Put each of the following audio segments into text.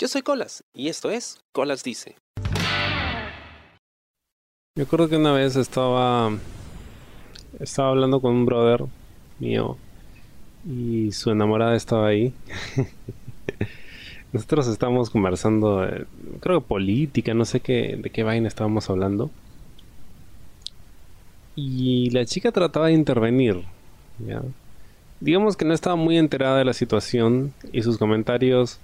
Yo soy Colas y esto es Colas Dice. Me acuerdo que una vez estaba estaba hablando con un brother mío y su enamorada estaba ahí. Nosotros estábamos conversando, eh, creo que política, no sé qué, de qué vaina estábamos hablando. Y la chica trataba de intervenir. Digamos que no estaba muy enterada de la situación y sus comentarios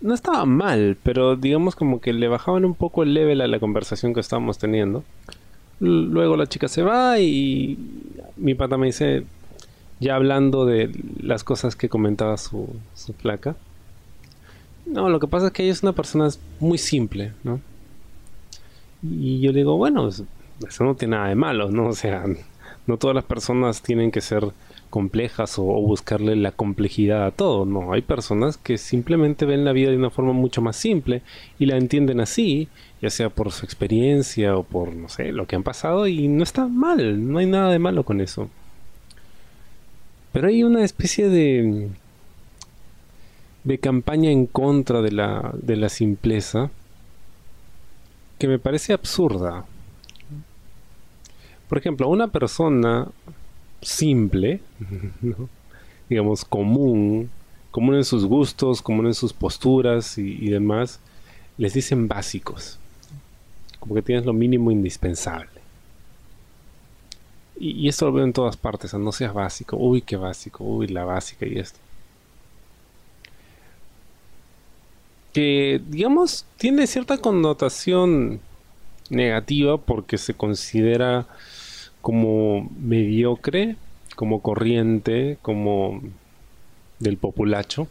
no estaban mal, pero digamos como que le bajaban un poco el level a la conversación que estábamos teniendo. Luego la chica se va y mi pata me dice, ya hablando de las cosas que comentaba su, su flaca. No, lo que pasa es que ella es una persona muy simple, ¿no? Y yo digo, bueno, eso no tiene nada de malo, ¿no? O sea, no todas las personas tienen que ser complejas o, buscarle la complejidad a todo. No, hay personas que simplemente ven la vida de una forma mucho más simple y la entienden así, ya sea por su experiencia o por, no sé, lo que han pasado y no está mal, no hay nada de malo con eso. Pero hay una especie de de campaña en contra de la, de la simpleza que me parece absurda. Por ejemplo, una persona simple, digamos común, común en sus gustos, común en sus posturas y, demás, les dicen básicos. Como que tienes lo mínimo indispensable. Y, esto lo veo en todas partes, no seas básico, uy, qué básico, uy, la básica y esto. que, digamos, tiene cierta connotación negativa porque se considera como mediocre, como corriente, como del populacho.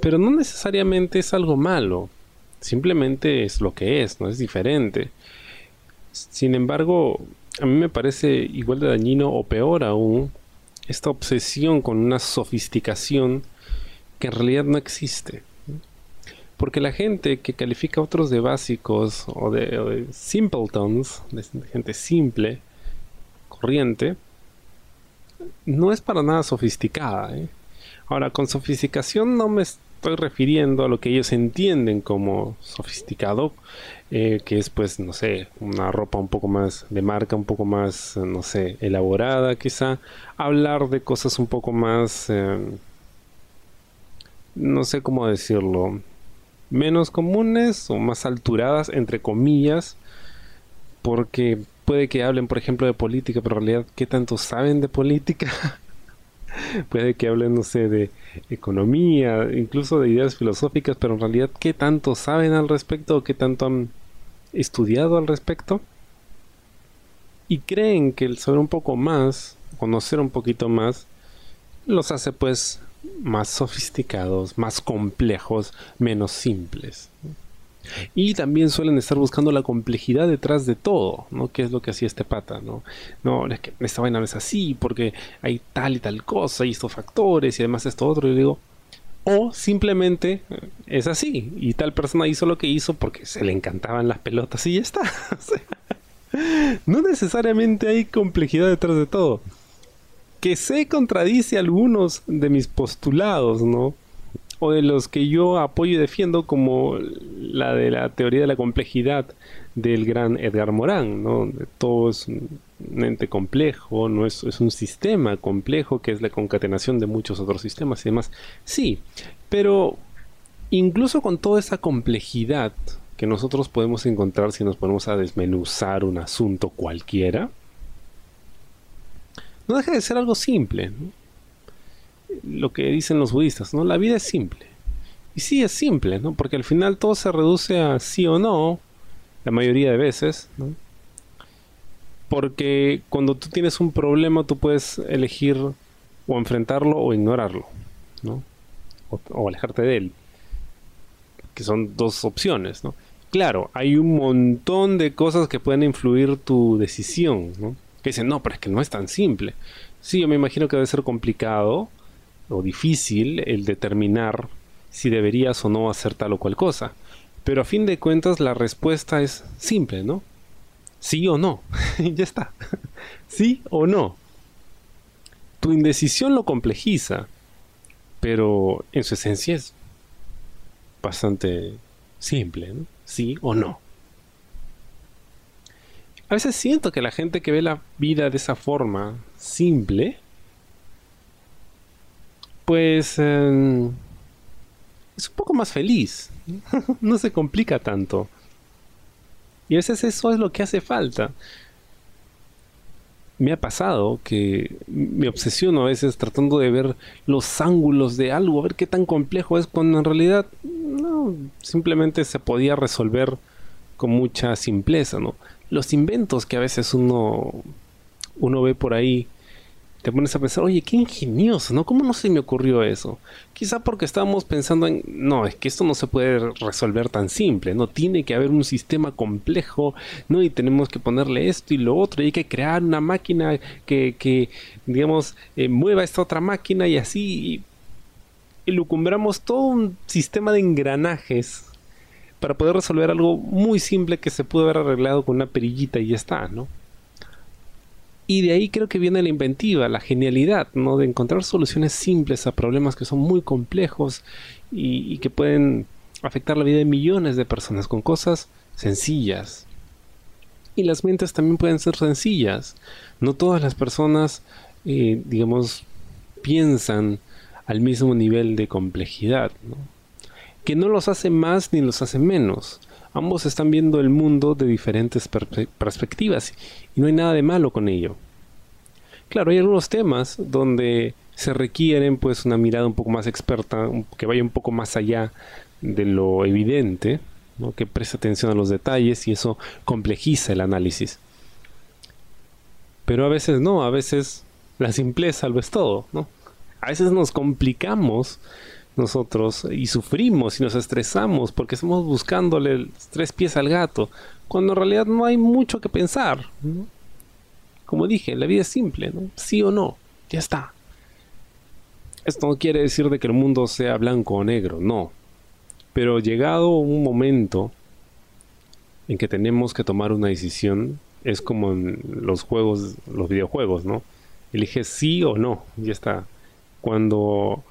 Pero no necesariamente es algo malo, simplemente es lo que es, no es diferente. Sin embargo, a mí me parece igual de dañino o peor aún esta obsesión con una sofisticación que en realidad no existe. Porque la gente que califica a otros de básicos o de, simpletons, de gente simple, corriente, no es para nada sofisticada. ¿eh? Ahora, con sofisticación no me estoy refiriendo a lo que ellos entienden como sofisticado, eh, que es pues, no sé, una ropa un poco más de marca, un poco más, no sé, elaborada quizá, hablar de cosas un poco más... Eh, no sé cómo decirlo, menos comunes o más alturadas, entre comillas, porque puede que hablen, por ejemplo, de política, pero en realidad, ¿qué tanto saben de política? puede que hablen, no sé, de economía, incluso de ideas filosóficas, pero en realidad, ¿qué tanto saben al respecto o qué tanto han estudiado al respecto? Y creen que el saber un poco más, conocer un poquito más, los hace pues más sofisticados, más complejos, menos simples. Y también suelen estar buscando la complejidad detrás de todo, ¿no? ¿Qué es lo que hacía este pata, no? No, es que esta vaina no es así, porque hay tal y tal cosa, y estos factores, y además esto otro, y digo, o simplemente eh, es así, y tal persona hizo lo que hizo porque se le encantaban las pelotas y ya está. no necesariamente hay complejidad detrás de todo que se contradice algunos de mis postulados, ¿no? O de los que yo apoyo y defiendo, como la de la teoría de la complejidad del gran Edgar Morán, ¿no? Todo es un ente complejo, no es, es un sistema complejo que es la concatenación de muchos otros sistemas y demás. Sí, pero incluso con toda esa complejidad que nosotros podemos encontrar si nos ponemos a desmenuzar un asunto cualquiera, no deja de ser algo simple. Lo que dicen los budistas, ¿no? La vida es simple. Y sí es simple, ¿no? Porque al final todo se reduce a sí o no, la mayoría de veces, ¿no? Porque cuando tú tienes un problema, tú puedes elegir o enfrentarlo o ignorarlo, ¿no? O, o alejarte de él. Que son dos opciones, ¿no? Claro, hay un montón de cosas que pueden influir tu decisión, ¿no? Que dicen, no, pero es que no es tan simple. Sí, yo me imagino que debe ser complicado o difícil el determinar si deberías o no hacer tal o cual cosa. Pero a fin de cuentas la respuesta es simple, ¿no? Sí o no. ya está. sí o no. Tu indecisión lo complejiza, pero en su esencia es bastante simple, ¿no? Sí o no. A veces siento que la gente que ve la vida de esa forma simple, pues em, es un poco más feliz. no se complica tanto. Y a veces eso es lo que hace falta. Me ha pasado que me obsesiono a veces tratando de ver los ángulos de algo, a ver qué tan complejo es, cuando en realidad simplemente se podía resolver con mucha simpleza, ¿no? Los inventos que a veces uno, uno ve por ahí te pones a pensar, oye, qué ingenioso, ¿no? ¿Cómo no se me ocurrió eso? Quizá porque estábamos pensando en, no, es que esto no se puede resolver tan simple, ¿no? Tiene que haber un sistema complejo, ¿no? Y tenemos que ponerle esto y lo otro, y hay que crear una máquina que, que digamos, eh, mueva esta otra máquina y así, y, y lucumbramos todo un sistema de engranajes para poder resolver algo muy simple que se pudo haber arreglado con una perillita y ya está, ¿no? Y de ahí creo que viene la inventiva, la genialidad, ¿no? De encontrar soluciones simples a problemas que son muy complejos y, que pueden afectar la vida de millones de personas con cosas sencillas. Y las mentes también pueden ser sencillas. No todas las personas, eh, digamos, piensan al mismo nivel de complejidad, ¿no? Que no los hace más ni los hace menos ambos están viendo el mundo de diferentes perspectivas y no hay nada de malo con ello. Claro, hay algunos temas donde se requieren pues una mirada un poco más experta, que vaya un poco más allá de lo evidente, que preste atención a los detalles y eso complejiza el análisis. Pero a veces no, a veces la simpleza lo es todo. A veces nos complicamos nosotros y sufrimos y nos estresamos porque estamos buscándole tres pies al gato, cuando en realidad no hay mucho que pensar. Como dije, la vida es simple, ¿no? Sí o no, ya está. Esto no quiere decir de que el mundo sea blanco o negro, no. Pero llegado un momento en que tenemos que tomar una decisión, es como en los juegos, los videojuegos, ¿no? Eliges sí o no, ya está. Cuando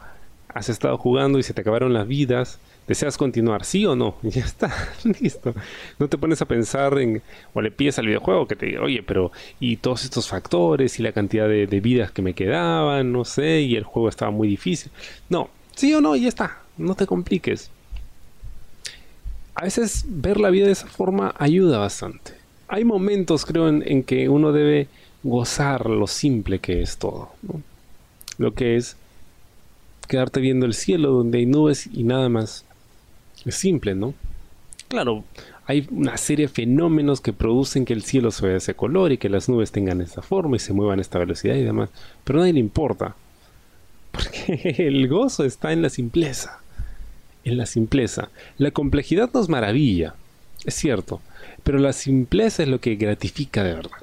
has estado jugando y se te acabaron las vidas, ¿deseas continuar? ¿Sí o no? ya está, listo. No te pones a pensar en, o le pides al videojuego que te diga, oye, pero, y todos estos factores y la cantidad de, vidas que me quedaban, no sé, y el juego estaba muy difícil. No, sí o no, ya está, no te compliques. A veces ver la vida de esa forma ayuda bastante. Hay momentos, creo, en, que uno debe gozar lo simple que es todo. Lo que es quedarte viendo el cielo donde hay nubes y nada más. Es simple, ¿no? Claro, hay una serie de fenómenos que producen que el cielo se vea de ese color y que las nubes tengan esta forma y se muevan a esta velocidad y demás. Pero a nadie le importa. Porque el gozo está en la simpleza. En la simpleza. La complejidad nos maravilla, es cierto. Pero la simpleza es lo que gratifica de verdad.